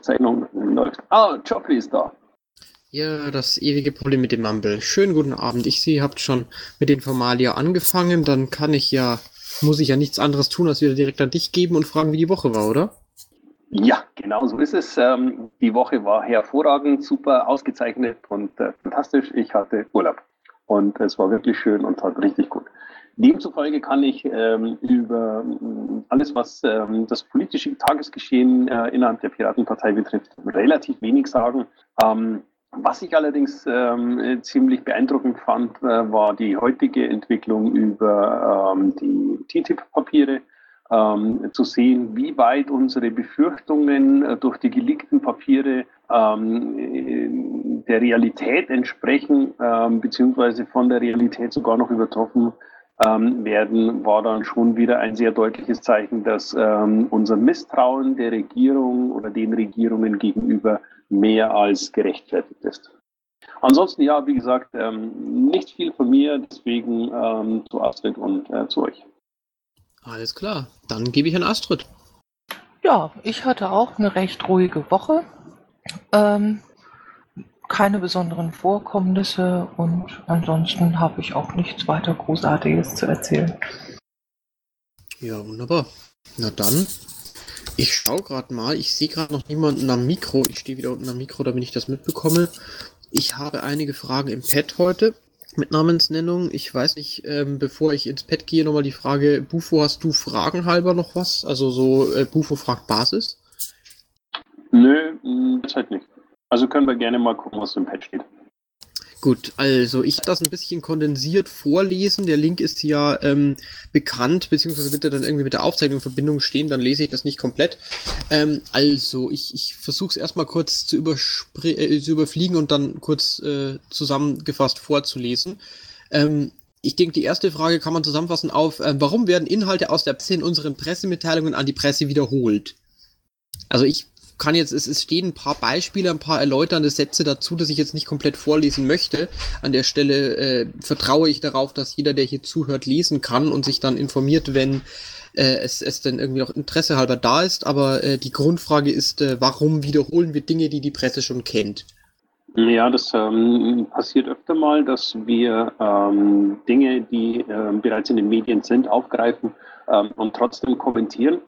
Aufzeichnung läuft. Ah, Joffrey ist da. Ja, das ewige Problem mit dem Mumble. Schönen guten Abend. Ich sehe, ihr habt schon mit den Formalia angefangen. Dann kann ich ja, muss ich ja nichts anderes tun, als wieder direkt an dich geben und fragen, wie die Woche war, oder? Ja, genau so ist es. Ähm, die Woche war hervorragend, super ausgezeichnet und äh, fantastisch. Ich hatte Urlaub und es war wirklich schön und hat richtig gut. Demzufolge kann ich ähm, über ähm, alles, was ähm, das politische Tagesgeschehen äh, innerhalb der Piratenpartei betrifft, relativ wenig sagen. Ähm, was ich allerdings ähm, ziemlich beeindruckend fand, äh, war die heutige Entwicklung über ähm, die TTIP-Papiere. Ähm, zu sehen, wie weit unsere Befürchtungen äh, durch die geleakten Papiere ähm, der Realität entsprechen, ähm, beziehungsweise von der Realität sogar noch übertroffen ähm, werden, war dann schon wieder ein sehr deutliches Zeichen, dass ähm, unser Misstrauen der Regierung oder den Regierungen gegenüber mehr als gerechtfertigt ist. Ansonsten, ja, wie gesagt, ähm, nicht viel von mir, deswegen ähm, zu Astrid und äh, zu euch. Alles klar, dann gebe ich an Astrid. Ja, ich hatte auch eine recht ruhige Woche. Ähm, keine besonderen Vorkommnisse und ansonsten habe ich auch nichts weiter Großartiges zu erzählen. Ja, wunderbar. Na dann, ich schaue gerade mal, ich sehe gerade noch niemanden am Mikro. Ich stehe wieder unten am Mikro, damit ich das mitbekomme. Ich habe einige Fragen im Pad heute mit Namensnennung. Ich weiß nicht, ähm, bevor ich ins Pad gehe, nochmal die Frage, Bufo, hast du Fragen halber noch was? Also so, äh, Bufo fragt Basis? Nö, derzeit nicht. Also können wir gerne mal gucken, was im Pad steht. Gut, also ich das ein bisschen kondensiert vorlesen. Der Link ist ja ähm, bekannt, beziehungsweise wird er dann irgendwie mit der Aufzeichnung in Verbindung stehen, dann lese ich das nicht komplett. Ähm, also, ich, ich versuche es erstmal kurz zu, äh, zu überfliegen und dann kurz äh, zusammengefasst vorzulesen. Ähm, ich denke, die erste Frage kann man zusammenfassen auf, äh, warum werden Inhalte aus der Presse in unseren Pressemitteilungen an die Presse wiederholt? Also ich kann jetzt, es, es stehen ein paar Beispiele, ein paar erläuternde Sätze dazu, dass ich jetzt nicht komplett vorlesen möchte. An der Stelle äh, vertraue ich darauf, dass jeder, der hier zuhört, lesen kann und sich dann informiert, wenn äh, es, es denn irgendwie noch Interesse halber da ist. Aber äh, die Grundfrage ist, äh, warum wiederholen wir Dinge, die die Presse schon kennt? Ja, das ähm, passiert öfter mal, dass wir ähm, Dinge, die äh, bereits in den Medien sind, aufgreifen ähm, und trotzdem kommentieren.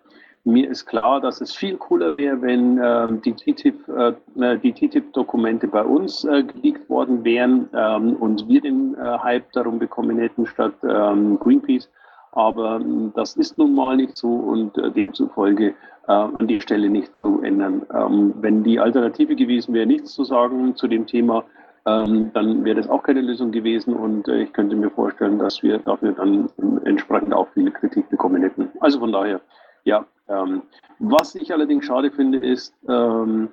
Mir ist klar, dass es viel cooler wäre, wenn ähm, die TTIP-Dokumente äh, bei uns äh, geleakt worden wären ähm, und wir den äh, Hype darum bekommen hätten statt ähm, Greenpeace. Aber ähm, das ist nun mal nicht so und äh, demzufolge äh, an die Stelle nicht zu ändern. Ähm, wenn die Alternative gewesen wäre, nichts zu sagen zu dem Thema, ähm, dann wäre das auch keine Lösung gewesen und äh, ich könnte mir vorstellen, dass wir dafür dann entsprechend auch viele Kritik bekommen hätten. Also von daher, ja, ähm, was ich allerdings schade finde, ist, ähm,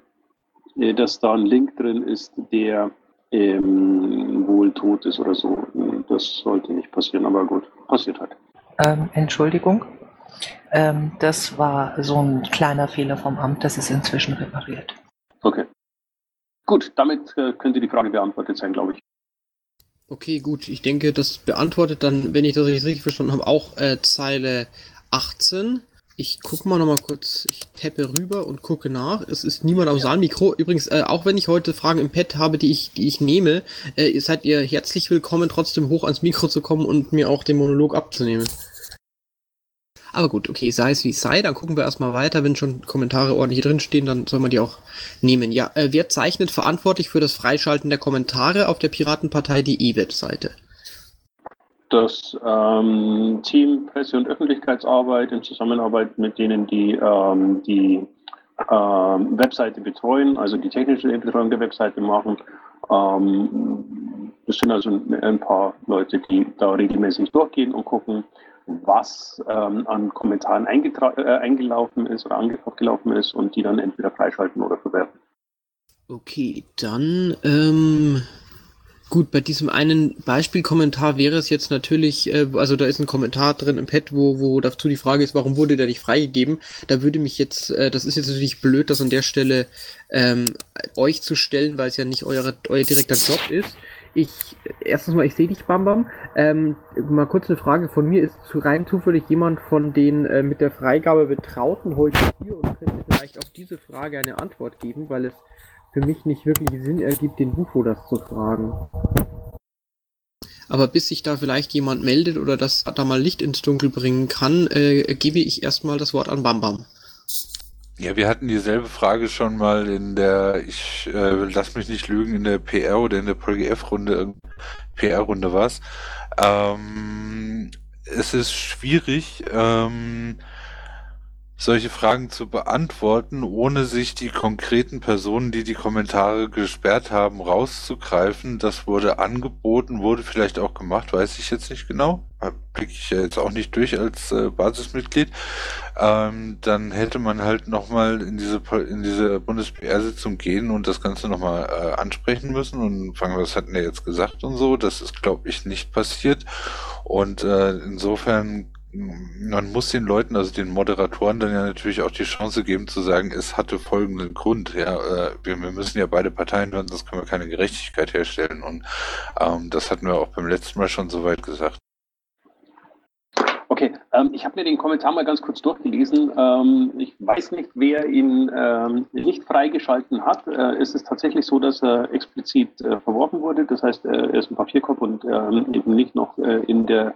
äh, dass da ein Link drin ist, der ähm, wohl tot ist oder so. Das sollte nicht passieren, aber gut, passiert halt. Ähm, Entschuldigung. Ähm, das war so ein kleiner Fehler vom Amt, das ist inzwischen repariert. Okay. Gut, damit äh, könnte die Frage beantwortet sein, glaube ich. Okay, gut. Ich denke, das beantwortet dann, wenn ich das richtig verstanden habe, auch äh, Zeile 18. Ich gucke mal noch mal kurz, ich tappe rüber und gucke nach. Es ist niemand am ja. Saalmikro. Übrigens, äh, auch wenn ich heute Fragen im Pad habe, die ich, die ich nehme, äh, seid ihr herzlich willkommen, trotzdem hoch ans Mikro zu kommen und mir auch den Monolog abzunehmen. Aber gut, okay, sei es wie es sei, dann gucken wir erstmal weiter. Wenn schon Kommentare ordentlich drinstehen, dann soll man die auch nehmen. Ja, äh, wer zeichnet verantwortlich für das Freischalten der Kommentare auf der Piratenpartei.de Webseite? Das ähm, Team Presse- und Öffentlichkeitsarbeit in Zusammenarbeit mit denen, die ähm, die ähm, Webseite betreuen, also die technische Betreuung der Webseite machen. Ähm, das sind also ein paar Leute, die da regelmäßig durchgehen und gucken, was ähm, an Kommentaren äh, eingelaufen ist oder abgelaufen ist und die dann entweder freischalten oder verwerten. Okay, dann ähm, Gut, bei diesem einen Beispielkommentar wäre es jetzt natürlich, äh, also da ist ein Kommentar drin im Pad, wo, wo dazu die Frage ist, warum wurde der nicht freigegeben? Da würde mich jetzt, äh, das ist jetzt natürlich blöd, das an der Stelle ähm, euch zu stellen, weil es ja nicht eure, euer direkter Job ist. ich, erstens mal, ich sehe dich, Bam Bam. Ähm, mal kurz eine Frage von mir. Ist zu rein zufällig jemand von den äh, mit der Freigabe Betrauten heute hier und könnte vielleicht auf diese Frage eine Antwort geben, weil es für mich nicht wirklich Sinn ergibt, den Bufo das zu fragen. Aber bis sich da vielleicht jemand meldet oder das da mal Licht ins Dunkel bringen kann, äh, gebe ich erstmal das Wort an Bam Bam. Ja, wir hatten dieselbe Frage schon mal in der, ich äh, lass mich nicht lügen, in der PR oder in der PolGF-Runde, PR-Runde war's. Ähm, es ist schwierig, ähm, solche Fragen zu beantworten, ohne sich die konkreten Personen, die die Kommentare gesperrt haben, rauszugreifen. Das wurde angeboten, wurde vielleicht auch gemacht, weiß ich jetzt nicht genau. Blicke ich ja jetzt auch nicht durch als äh, Basismitglied. Ähm, dann hätte man halt nochmal in diese in diese Bundes-PR-Sitzung gehen und das Ganze nochmal äh, ansprechen müssen und fragen, was hatten wir jetzt gesagt und so. Das ist, glaube ich, nicht passiert. Und äh, insofern man muss den Leuten, also den Moderatoren, dann ja natürlich auch die Chance geben zu sagen, es hatte folgenden Grund. Ja, äh, wir, wir müssen ja beide Parteien hören, sonst können wir keine Gerechtigkeit herstellen. Und ähm, das hatten wir auch beim letzten Mal schon so weit gesagt. Okay, ähm, ich habe mir den Kommentar mal ganz kurz durchgelesen. Ähm, ich weiß nicht, wer ihn ähm, nicht freigeschalten hat. Äh, es ist tatsächlich so, dass er explizit äh, verworfen wurde. Das heißt, äh, er ist ein Papierkorb und ähm, eben nicht noch äh, in der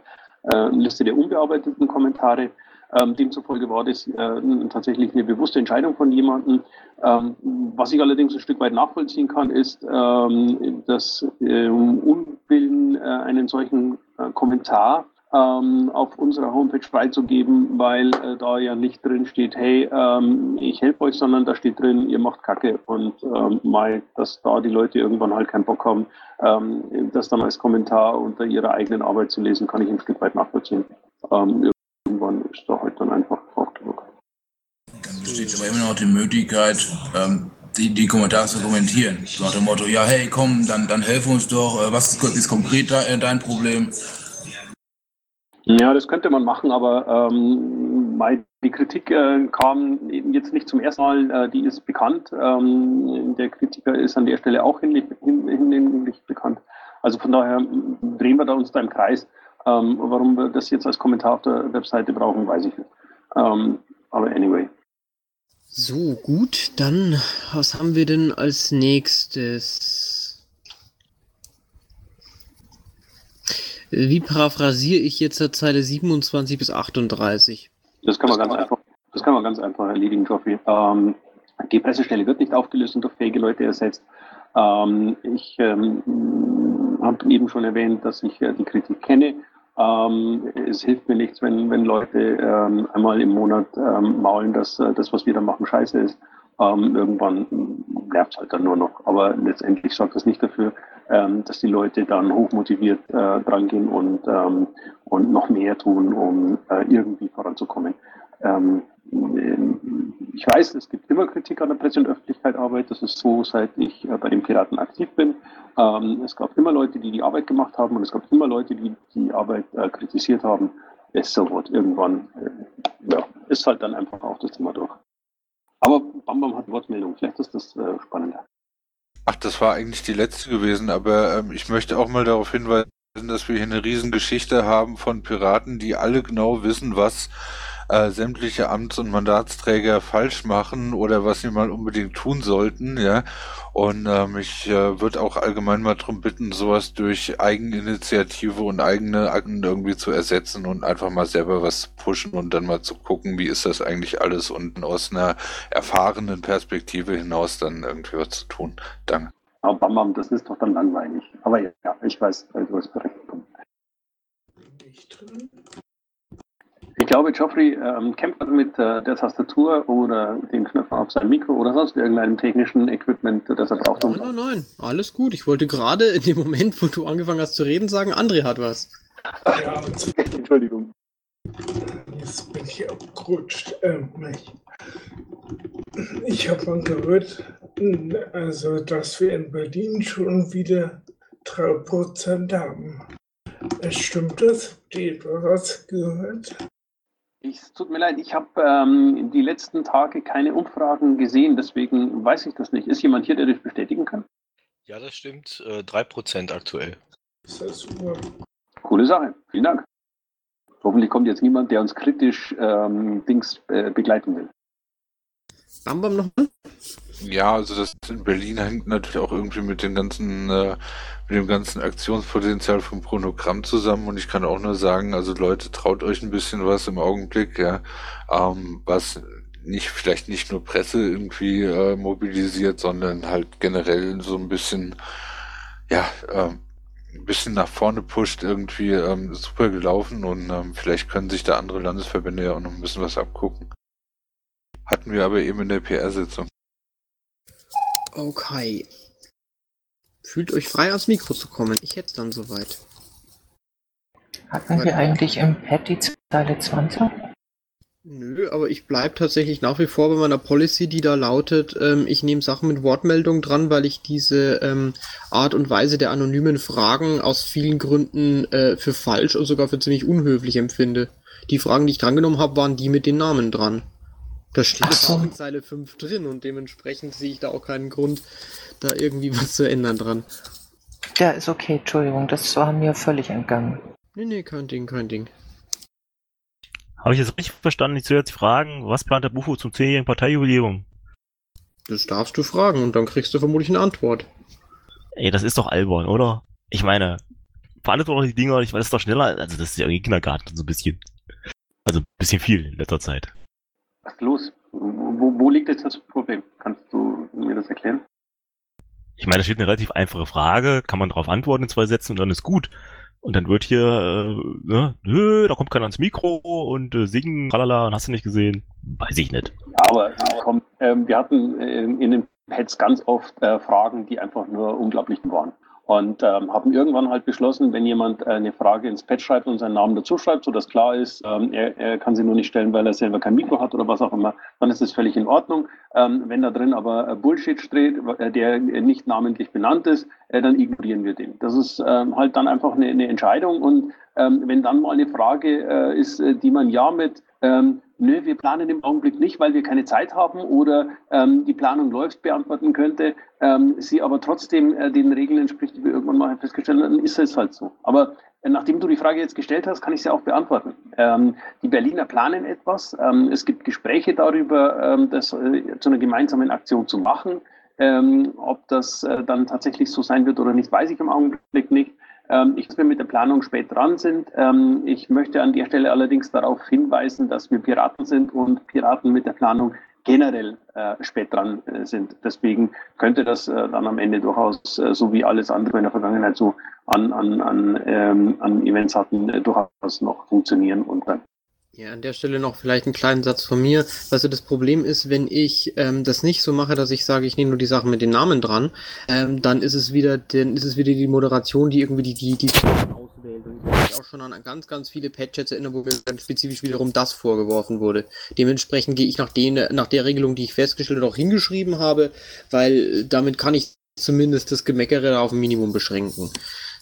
äh, Liste der unbearbeiteten Kommentare. Ähm, demzufolge war das äh, tatsächlich eine bewusste Entscheidung von jemandem. Ähm, was ich allerdings ein Stück weit nachvollziehen kann, ist, ähm, dass ähm, Unwillen, äh, einen solchen äh, Kommentar ähm, auf unserer Homepage freizugeben, weil äh, da ja nicht drin steht, hey, ähm, ich helfe euch, sondern da steht drin, ihr macht Kacke und ähm, mal, dass da die Leute irgendwann halt keinen Bock haben, ähm, das dann als Kommentar unter ihrer eigenen Arbeit zu lesen, kann ich ein Stück weit nachvollziehen. Ähm, irgendwann ist da halt dann einfach auch genug. Dann besteht aber immer noch die Möglichkeit, ähm, die, die Kommentare zu kommentieren. So nach dem Motto, ja, hey, komm, dann, dann helf uns doch, äh, was ist, ist konkret dein Problem? Ja, das könnte man machen, aber ähm, die Kritik äh, kam jetzt nicht zum ersten Mal, äh, die ist bekannt. Ähm, der Kritiker ist an der Stelle auch hinlänglich hin, hin, bekannt. Also von daher drehen wir da uns da im Kreis. Ähm, warum wir das jetzt als Kommentar auf der Webseite brauchen, weiß ich nicht. Ähm, aber anyway. So, gut, dann was haben wir denn als nächstes? Wie paraphrasiere ich jetzt der Zeile 27 bis 38? Das kann man ganz einfach, das kann man ganz einfach erledigen, Geoffrey. Ähm, die Pressestelle wird nicht aufgelöst und durch fähige Leute ersetzt. Ähm, ich ähm, habe eben schon erwähnt, dass ich äh, die Kritik kenne. Ähm, es hilft mir nichts, wenn, wenn Leute ähm, einmal im Monat ähm, maulen, dass äh, das, was wir da machen, scheiße ist. Ähm, irgendwann nervt es halt dann nur noch. Aber letztendlich sorgt das nicht dafür, ähm, dass die Leute dann hochmotiviert äh, drangehen und, ähm, und noch mehr tun, um äh, irgendwie voranzukommen. Ähm, ich weiß, es gibt immer Kritik an der Presse- und Öffentlichkeitsarbeit. Das ist so, seit ich äh, bei den Piraten aktiv bin. Ähm, es gab immer Leute, die die Arbeit gemacht haben und es gab immer Leute, die die Arbeit äh, kritisiert haben. Es so wird irgendwann, äh, ja, ist halt dann einfach auch das Thema durch. Aber Bambam hat Wortmeldung. Vielleicht ist das äh, spannender. Ach, das war eigentlich die letzte gewesen, aber ähm, ich möchte auch mal darauf hinweisen, dass wir hier eine Riesengeschichte haben von Piraten, die alle genau wissen, was äh, sämtliche Amts- und Mandatsträger falsch machen oder was sie mal unbedingt tun sollten, ja. Und ähm, ich äh, würde auch allgemein mal darum bitten, sowas durch Eigeninitiative und eigene Akten irgendwie zu ersetzen und einfach mal selber was pushen und dann mal zu gucken, wie ist das eigentlich alles und aus einer erfahrenen Perspektive hinaus dann irgendwie was zu tun. Danke. Aber Bam, das ist doch dann langweilig. Aber ja, ich weiß, du hast berechtigt. Nicht drin. Ich glaube, Geoffrey ähm, kämpft mit äh, der Tastatur oder den Knöpfen auf seinem Mikro oder sonst irgendeinem technischen Equipment, das er braucht. Nein, nein, nein, alles gut. Ich wollte gerade in dem Moment, wo du angefangen hast zu reden, sagen, André hat was. Ja, Entschuldigung. Jetzt bin ich abgerutscht. Ähm, ich habe mal gehört, also, dass wir in Berlin schon wieder 3% haben. Stimmt das? Habt ihr was gehört? Es tut mir leid, ich habe ähm, die letzten Tage keine Umfragen gesehen, deswegen weiß ich das nicht. Ist jemand hier, der das bestätigen kann? Ja, das stimmt. Äh, 3% aktuell. Das ist super. Coole Sache. Vielen Dank. Hoffentlich kommt jetzt niemand, der uns kritisch ähm, Dings äh, begleiten will. Bam nochmal? Ja, also das in Berlin hängt natürlich auch irgendwie mit den ganzen, äh, mit dem ganzen Aktionspotenzial vom Pronogramm zusammen und ich kann auch nur sagen, also Leute, traut euch ein bisschen was im Augenblick, ja, ähm, was nicht, vielleicht nicht nur Presse irgendwie äh, mobilisiert, sondern halt generell so ein bisschen, ja, ähm, ein bisschen nach vorne pusht, irgendwie ähm, super gelaufen und ähm, vielleicht können sich da andere Landesverbände ja auch noch ein bisschen was abgucken. Hatten wir aber eben in der PR-Sitzung. Okay. Fühlt euch frei, ans Mikro zu kommen. Ich hätte es dann soweit. Hatten wir eigentlich im Pad die Zeile 20? Nö, aber ich bleib tatsächlich nach wie vor bei meiner Policy, die da lautet, ähm, ich nehme Sachen mit Wortmeldung dran, weil ich diese ähm, Art und Weise der anonymen Fragen aus vielen Gründen äh, für falsch und sogar für ziemlich unhöflich empfinde. Die Fragen, die ich drangenommen habe, waren die mit den Namen dran. Da steht so. auch in Zeile 5 drin und dementsprechend sehe ich da auch keinen Grund, da irgendwie was zu ändern dran. Ja, ist okay, Entschuldigung, das war mir völlig entgangen. Nee, nee, kein Ding, kein Ding. Habe ich jetzt richtig verstanden? Ich soll jetzt fragen, was plant der Bufo zum 10-jährigen Parteijubiläum? Das darfst du fragen und dann kriegst du vermutlich eine Antwort. Ey, das ist doch albern, oder? Ich meine, beantwortet doch die Dinger, ich weiß, das ist doch schneller, also das ist ja wie Kindergarten, so ein bisschen. Also ein bisschen viel in letzter Zeit. Was ist los? Wo, wo liegt jetzt das Problem? Kannst du mir das erklären? Ich meine, da steht eine relativ einfache Frage, kann man darauf antworten in zwei Sätzen und dann ist gut. Und dann wird hier, äh, ne, nö, da kommt keiner ans Mikro und äh, singen, tralala, und hast du nicht gesehen? Weiß ich nicht. Aber komm, ähm, wir hatten äh, in den Pads ganz oft äh, Fragen, die einfach nur unglaublich waren. Und ähm, haben irgendwann halt beschlossen, wenn jemand äh, eine Frage ins Pad schreibt und seinen Namen dazu schreibt, sodass klar ist, ähm, er, er kann sie nur nicht stellen, weil er selber kein Mikro hat oder was auch immer, dann ist das völlig in Ordnung. Ähm, wenn da drin aber äh, Bullshit steht, äh, der nicht namentlich benannt ist, äh, dann ignorieren wir den. Das ist ähm, halt dann einfach eine, eine Entscheidung. Und ähm, wenn dann mal eine Frage äh, ist, äh, die man ja mit ähm, nö, wir planen im Augenblick nicht, weil wir keine Zeit haben oder ähm, die Planung läuft, beantworten könnte, ähm, sie aber trotzdem äh, den Regeln entspricht, die wir irgendwann mal festgestellt haben, dann ist es halt so. Aber äh, nachdem du die Frage jetzt gestellt hast, kann ich sie auch beantworten. Ähm, die Berliner planen etwas. Ähm, es gibt Gespräche darüber, ähm, das äh, zu einer gemeinsamen Aktion zu machen. Ähm, ob das äh, dann tatsächlich so sein wird oder nicht, weiß ich im Augenblick nicht. Ähm, ich, dass wir mit der Planung spät dran sind. Ähm, ich möchte an der Stelle allerdings darauf hinweisen, dass wir Piraten sind und Piraten mit der Planung generell äh, spät dran äh, sind. Deswegen könnte das äh, dann am Ende durchaus, äh, so wie alles andere in der Vergangenheit so an, an, an, ähm, an Events hatten, äh, durchaus noch funktionieren und dann Ja, an der Stelle noch vielleicht einen kleinen Satz von mir. Also das Problem ist, wenn ich ähm, das nicht so mache, dass ich sage, ich nehme nur die Sachen mit den Namen dran, ähm, dann ist es wieder, dann ist es wieder die Moderation, die irgendwie die die die auswählt. Und ich mich auch schon an ganz ganz viele Patchets erinnert, wo mir dann spezifisch wiederum das vorgeworfen wurde. Dementsprechend gehe ich nach den nach der Regelung, die ich festgestellt und auch hingeschrieben habe, weil damit kann ich zumindest das Gemeckere auf ein Minimum beschränken.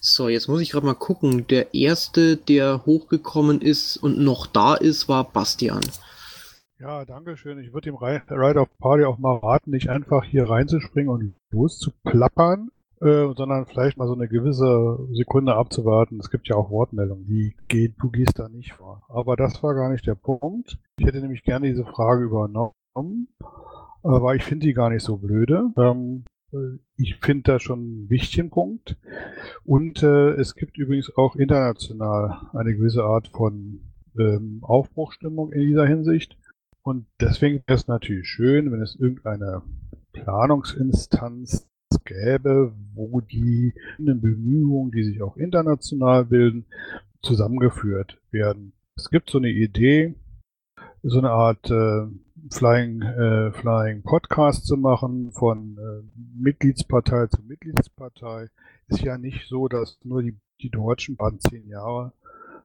So, jetzt muss ich gerade mal gucken. Der erste, der hochgekommen ist und noch da ist, war Bastian. Ja, danke schön. Ich würde dem Ri- Ride of Party auch mal raten, nicht einfach hier reinzuspringen und loszuplappern, äh, sondern vielleicht mal so eine gewisse Sekunde abzuwarten. Es gibt ja auch Wortmeldungen, die geht, du gehst da nicht vor. Aber das war gar nicht der Punkt. Ich hätte nämlich gerne diese Frage übernommen, aber ich finde die gar nicht so blöde. Ähm, äh, ich finde das schon einen wichtigen Punkt. Und äh, es gibt übrigens auch international eine gewisse Art von ähm, Aufbruchstimmung in dieser Hinsicht. Und deswegen wäre es natürlich schön, wenn es irgendeine Planungsinstanz gäbe, wo die Bemühungen, die sich auch international bilden, zusammengeführt werden. Es gibt so eine Idee, so eine Art äh, Flying, äh, Flying Podcast zu machen von äh, Mitgliedspartei zu Mitgliedspartei. Ist ja nicht so, dass nur die, die Deutschen waren zehn Jahre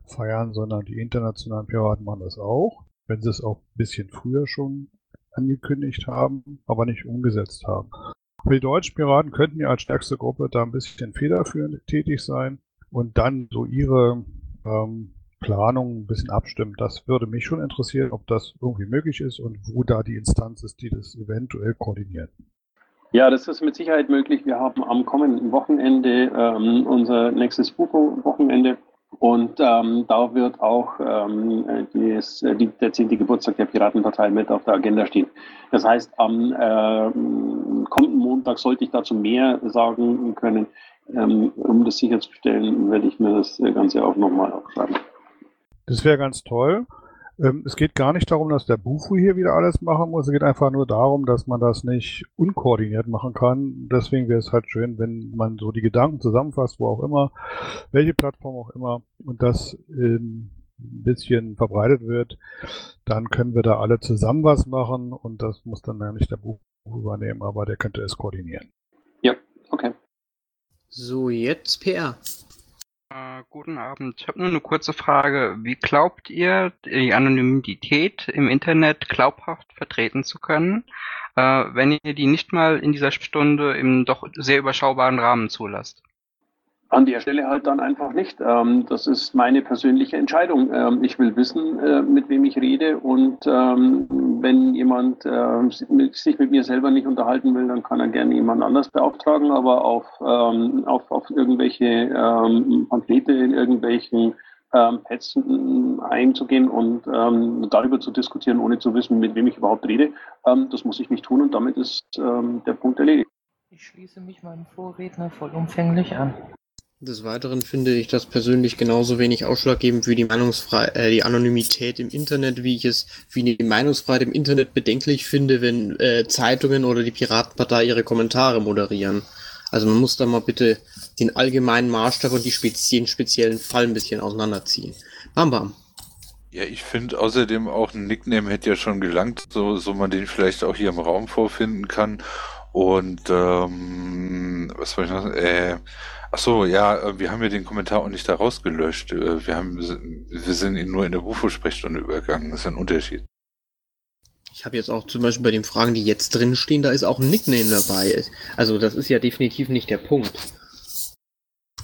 feiern, sondern die internationalen Piraten machen das auch, wenn sie es auch ein bisschen früher schon angekündigt haben, aber nicht umgesetzt haben. Aber die deutschen Piraten könnten ja als stärkste Gruppe da ein bisschen federführend tätig sein und dann so ihre ähm, Planung ein bisschen abstimmen. Das würde mich schon interessieren, ob das irgendwie möglich ist und wo da die Instanz ist, die das eventuell koordiniert. Ja, das ist mit Sicherheit möglich. Wir haben am kommenden Wochenende ähm, unser nächstes Bufo-Wochenende und ähm, da wird auch ähm, dies, die, der 10. Geburtstag der Piratenpartei mit auf der Agenda stehen. Das heißt, am äh, kommenden Montag sollte ich dazu mehr sagen können. Ähm, um das sicherzustellen, werde ich mir das Ganze auch nochmal aufschreiben. Das wäre ganz toll. Ähm, es geht gar nicht darum, dass der Bufu hier wieder alles machen muss. Es geht einfach nur darum, dass man das nicht unkoordiniert machen kann. Deswegen wäre es halt schön, wenn man so die Gedanken zusammenfasst, wo auch immer, welche Plattform auch immer, und das ein bisschen verbreitet wird. Dann können wir da alle zusammen was machen und das muss dann nicht der Bufu übernehmen, aber der könnte es koordinieren. Ja, okay. So, jetzt PR. Äh, guten Abend. Ich habe nur eine kurze Frage. Wie glaubt ihr, die Anonymität im Internet glaubhaft vertreten zu können, äh, wenn ihr die nicht mal in dieser Stunde im doch sehr überschaubaren Rahmen zulasst? An der Stelle halt dann einfach nicht. Ähm, das ist meine persönliche Entscheidung. Ähm, ich will wissen, äh, mit wem ich rede und ähm, wenn jemand sich mit mir selber nicht unterhalten will, dann kann er gerne jemand anders beauftragen, aber auf, auf, auf irgendwelche Pamphlete in irgendwelchen ähm, Pads einzugehen und ähm, darüber zu diskutieren, ohne zu wissen, mit wem ich überhaupt rede, ähm, das muss ich nicht tun und damit ist ähm, der Punkt erledigt. Ich schließe mich meinem Vorredner vollumfänglich an. Des Weiteren finde ich das persönlich genauso wenig ausschlaggebend wie die Meinungsfreiheit, äh, die Anonymität im Internet, wie ich es wie die Meinungsfreiheit im Internet bedenklich finde, wenn äh, Zeitungen oder die Piratenpartei ihre Kommentare moderieren. Also man muss da mal bitte den allgemeinen Maßstab und die spezi den speziellen Fall ein bisschen auseinanderziehen. Bam bam. Ja, ich finde außerdem auch ein Nickname hätte ja schon gelangt, so, so man den vielleicht auch hier im Raum vorfinden kann. Und ähm, was wollte ich noch? Äh, Ach so, ja, äh, wir haben ja den Kommentar auch nicht da rausgelöscht. Äh, wir haben, wir sind ihn nur in der UFO-Sprechstunde übergangen. Das ist ein Unterschied. Ich habe jetzt auch zum Beispiel bei den Fragen, die jetzt drin stehen, da ist auch ein Nickname dabei. Also das ist ja definitiv nicht der Punkt.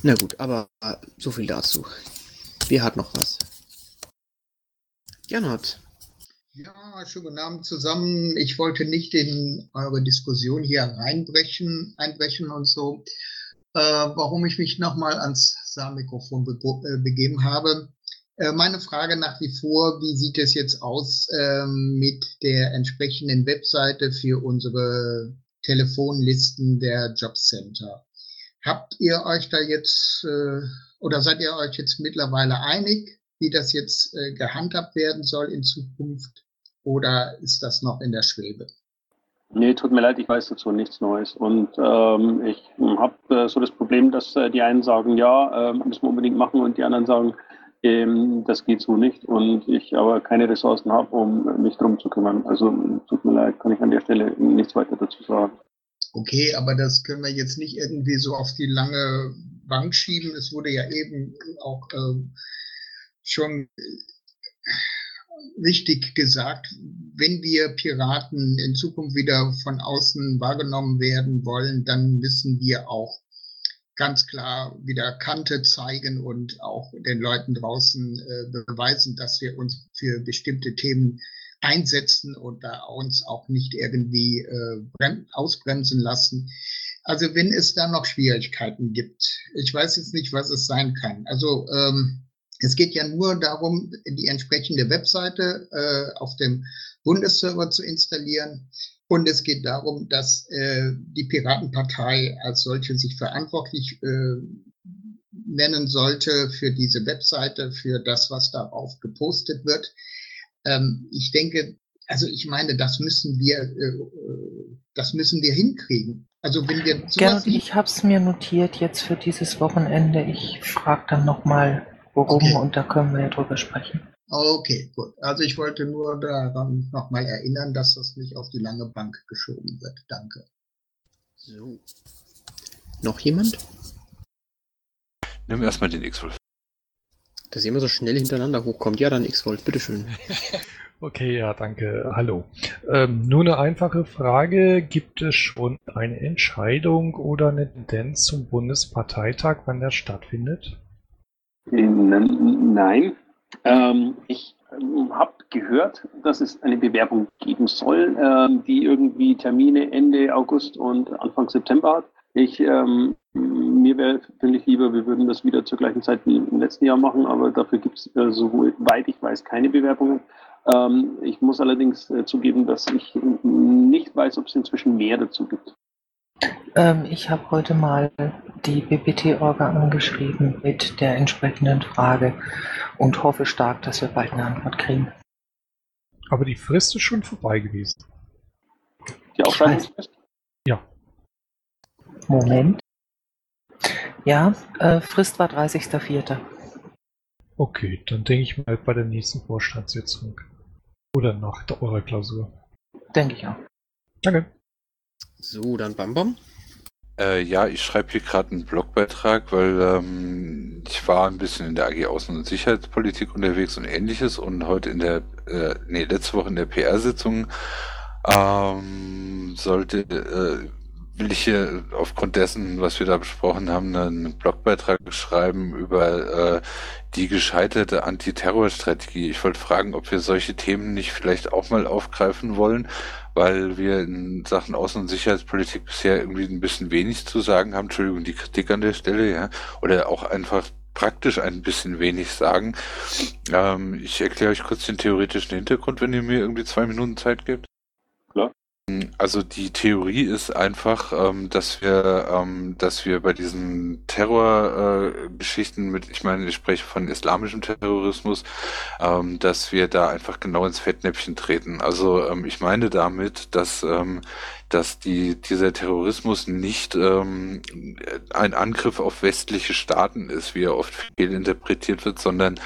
Na gut, aber so viel dazu. Wer hat noch was? Gernot. Ja, schönen guten Abend zusammen. Ich wollte nicht in eure Diskussion hier reinbrechen, einbrechen und so äh, warum ich mich nochmal ans Saalmikrofon be äh, begeben habe. Äh, meine Frage nach wie vor, wie sieht es jetzt aus äh, mit der entsprechenden Webseite für unsere Telefonlisten der Jobcenter? Habt ihr euch da jetzt äh, oder seid ihr euch jetzt mittlerweile einig, wie das jetzt äh, gehandhabt werden soll in Zukunft? Oder ist das noch in der Schwebe? Nee, tut mir leid, ich weiß dazu nichts Neues. Und ähm, ich habe äh, so das Problem, dass äh, die einen sagen, ja, äh, müssen wir unbedingt machen und die anderen sagen, ähm, das geht so nicht und ich aber keine Ressourcen habe, um mich drum zu kümmern. Also tut mir leid, kann ich an der Stelle nichts weiter dazu sagen. Okay, aber das können wir jetzt nicht irgendwie so auf die lange Bank schieben. Es wurde ja eben auch äh, schon richtig gesagt, wenn wir Piraten in Zukunft wieder von außen wahrgenommen werden wollen, dann müssen wir auch ganz klar wieder Kante zeigen und auch den Leuten draußen äh, beweisen, dass wir uns für bestimmte Themen einsetzen und da uns auch nicht irgendwie äh, ausbremsen lassen. Also wenn es da noch Schwierigkeiten gibt, ich weiß jetzt nicht, was es sein kann. Also ähm, es geht ja nur darum, die entsprechende Webseite äh, auf dem Bundesserver zu installieren. Und es geht darum, dass äh, die Piratenpartei als solche sich verantwortlich äh, nennen sollte für diese Webseite, für das, was darauf gepostet wird. Ähm, ich denke, also ich meine, das müssen wir, äh, das müssen wir hinkriegen. Also wenn wir Gerd, ich habe es mir notiert jetzt für dieses Wochenende. Ich frage dann nochmal worum okay. und da können wir ja drüber sprechen. Okay, gut. Also ich wollte nur daran nochmal erinnern, dass das nicht auf die lange Bank geschoben wird. Danke. So. Noch jemand? Nimm erstmal den X-Wolf. Dass immer so schnell hintereinander hochkommt. Ja, dann X-Wolf, bitteschön. okay, ja, danke. Hallo. Ähm, nur eine einfache Frage. Gibt es schon eine Entscheidung oder eine Tendenz zum Bundesparteitag, wann der stattfindet? Nein. Ähm, ich ähm, habe gehört, dass es eine Bewerbung geben soll, ähm, die irgendwie Termine Ende August und Anfang September hat. Ich, ähm, mir wäre finde lieber, wir würden das wieder zur gleichen Zeit wie im letzten Jahr machen, aber dafür gibt es, äh, soweit ich weiß, keine Bewerbungen. Ähm, ich muss allerdings äh, zugeben, dass ich nicht weiß, ob es inzwischen mehr dazu gibt. Ähm, ich habe heute mal die BPT-Orga angeschrieben mit der entsprechenden Frage und hoffe stark, dass wir bald eine Antwort kriegen. Aber die Frist ist schon vorbei gewesen. Die Ausschreibungsfrist? Ja. Moment. Ja, äh, Frist war 30.04. Okay, dann denke ich mal bei der nächsten Vorstandssitzung. Oder nach der eurer Klausur. Denke ich auch. Danke. So, dann Bam Bam. Äh, ja, ich schreibe hier gerade einen Blogbeitrag, weil ähm, ich war ein bisschen in der AG Außen- und Sicherheitspolitik unterwegs und ähnliches und heute in der, äh, nee, letzte Woche in der PR-Sitzung ähm, sollte, äh, will ich hier aufgrund dessen, was wir da besprochen haben, einen Blogbeitrag schreiben über äh, die gescheiterte Antiterrorstrategie. Ich wollte fragen, ob wir solche Themen nicht vielleicht auch mal aufgreifen wollen, weil wir in Sachen Außen- und Sicherheitspolitik bisher irgendwie ein bisschen wenig zu sagen haben. Entschuldigung, die Kritik an der Stelle, ja. Oder auch einfach praktisch ein bisschen wenig sagen. Ähm, ich erkläre euch kurz den theoretischen Hintergrund, wenn ihr mir irgendwie zwei Minuten Zeit gebt. Also die Theorie ist einfach, ähm, dass wir, ähm, dass wir bei diesen Terrorgeschichten äh, mit, ich meine, ich spreche von islamischem Terrorismus, ähm, dass wir da einfach genau ins Fettnäpfchen treten. Also ähm, ich meine damit, dass ähm, dass die, dieser Terrorismus nicht ähm, ein Angriff auf westliche Staaten ist, wie er oft fehlinterpretiert wird, sondern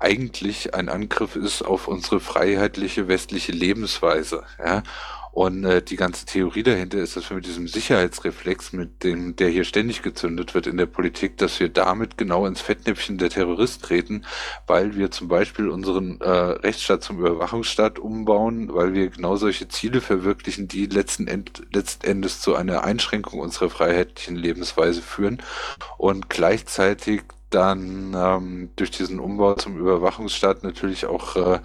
eigentlich ein Angriff ist auf unsere freiheitliche westliche Lebensweise. Ja? Und äh, die ganze Theorie dahinter ist, dass wir mit diesem Sicherheitsreflex, mit dem, der hier ständig gezündet wird in der Politik, dass wir damit genau ins Fettnäpfchen der Terrorist treten, weil wir zum Beispiel unseren äh, Rechtsstaat zum Überwachungsstaat umbauen, weil wir genau solche Ziele verwirklichen, die letzten, End, letzten Endes zu einer Einschränkung unserer freiheitlichen Lebensweise führen. Und gleichzeitig dann ähm, durch diesen Umbau zum Überwachungsstaat natürlich auch äh,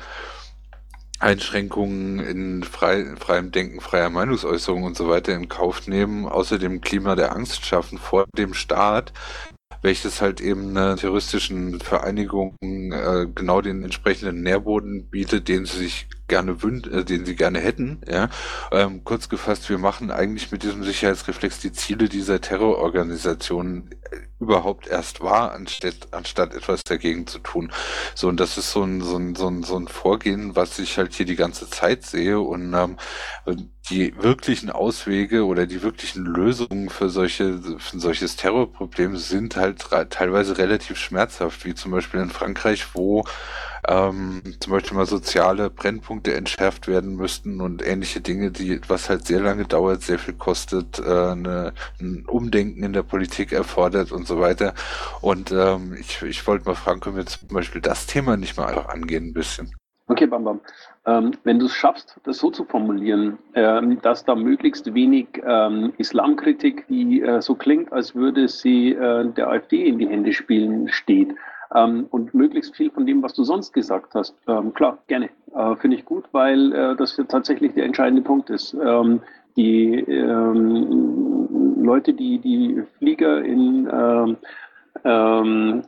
Einschränkungen in frei, freiem Denken, freier Meinungsäußerung und so weiter in Kauf nehmen, außerdem Klima der Angst schaffen vor dem Staat, welches halt eben einer terroristischen Vereinigung äh, genau den entsprechenden Nährboden bietet, den sie sich gerne wünschen, äh, den sie gerne hätten. Ja, ähm, kurz gefasst, wir machen eigentlich mit diesem Sicherheitsreflex die Ziele dieser Terrororganisation äh, überhaupt erst wahr, anstatt, anstatt etwas dagegen zu tun. So und das ist so ein so ein so ein, so ein Vorgehen, was ich halt hier die ganze Zeit sehe und ähm, die wirklichen Auswege oder die wirklichen Lösungen für solche für solches Terrorproblem sind halt teilweise relativ schmerzhaft, wie zum Beispiel in Frankreich, wo ähm, zum Beispiel mal soziale Brennpunkte entschärft werden müssten und ähnliche Dinge, die was halt sehr lange dauert, sehr viel kostet, äh, eine, ein Umdenken in der Politik erfordert und so weiter. Und ähm, ich, ich wollte mal fragen, können wir zum Beispiel das Thema nicht mal einfach angehen ein bisschen? Okay, Bam Bam. Ähm, wenn du es schaffst, das so zu formulieren, ähm, dass da möglichst wenig ähm, Islamkritik, die äh, so klingt, als würde sie äh, der AfD in die Hände spielen, steht, ähm, und möglichst viel von dem, was du sonst gesagt hast. Ähm, klar, gerne. Äh, Finde ich gut, weil äh, das tatsächlich der entscheidende Punkt ist. Ähm, die ähm, Leute, die die Flieger in 9-11 ähm,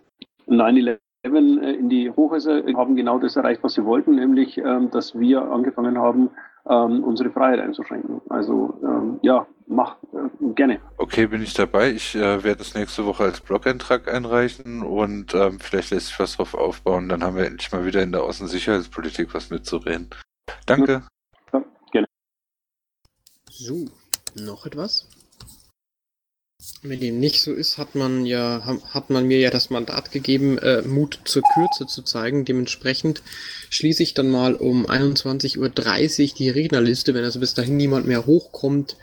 ähm, äh, in die Hochhäuser haben genau das erreicht, was sie wollten, nämlich, dass wir angefangen haben, unsere Freiheit einzuschränken. Also ja, mach äh, gerne. Okay, bin ich dabei. Ich äh, werde es nächste Woche als Blog-Eintrag einreichen und ähm, vielleicht lässt sich was drauf aufbauen. Dann haben wir endlich mal wieder in der Außensicherheitspolitik was mitzureden. Danke. Ja, gerne. So, noch etwas? Wenn dem nicht so ist, hat man ja, hat man mir ja das Mandat gegeben, äh, Mut zur Kürze zu zeigen. Dementsprechend schließe ich dann mal um 21.30 Uhr die Rednerliste, wenn also bis dahin niemand mehr hochkommt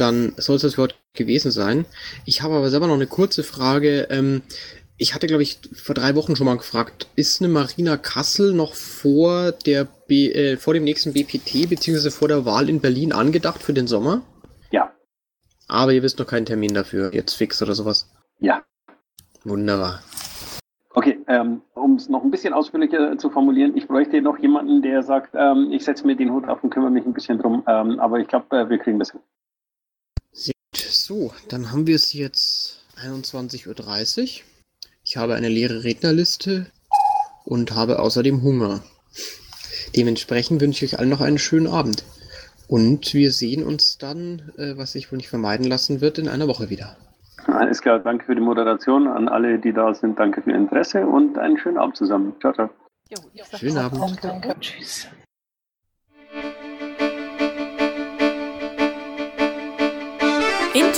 dann soll es das Wort gewesen sein. Ich habe aber selber noch eine kurze Frage. Ähm, ich hatte, glaube ich, vor drei Wochen schon mal gefragt, ist eine Marina Kassel noch vor, der B, äh, vor dem nächsten BPT bzw. vor der Wahl in Berlin angedacht für den Sommer? Ja. Aber ihr wisst noch keinen Termin dafür, jetzt fix oder sowas? Ja. Wunderbar. Okay, ähm, um es noch ein bisschen ausführlicher zu formulieren, ich bräuchte noch jemanden, der sagt, ähm, ich setze mir den Hut auf und kümmere mich ein bisschen drum. Ähm, aber ich glaube, äh, wir kriegen das hin. So, dann haben wir es jetzt 21.30 Uhr. Ich habe eine leere Rednerliste und habe außerdem Hunger. Dementsprechend wünsche ich euch allen noch einen schönen Abend. Und wir sehen uns dann, äh, was sich wohl nicht vermeiden lassen wird, in einer Woche wieder. Alles klar, danke für die Moderation an alle, die da sind. Danke für Ihr Interesse und einen schönen Abend zusammen. Ciao, ciao. Schönen Abend. Danke, danke. Tschüss.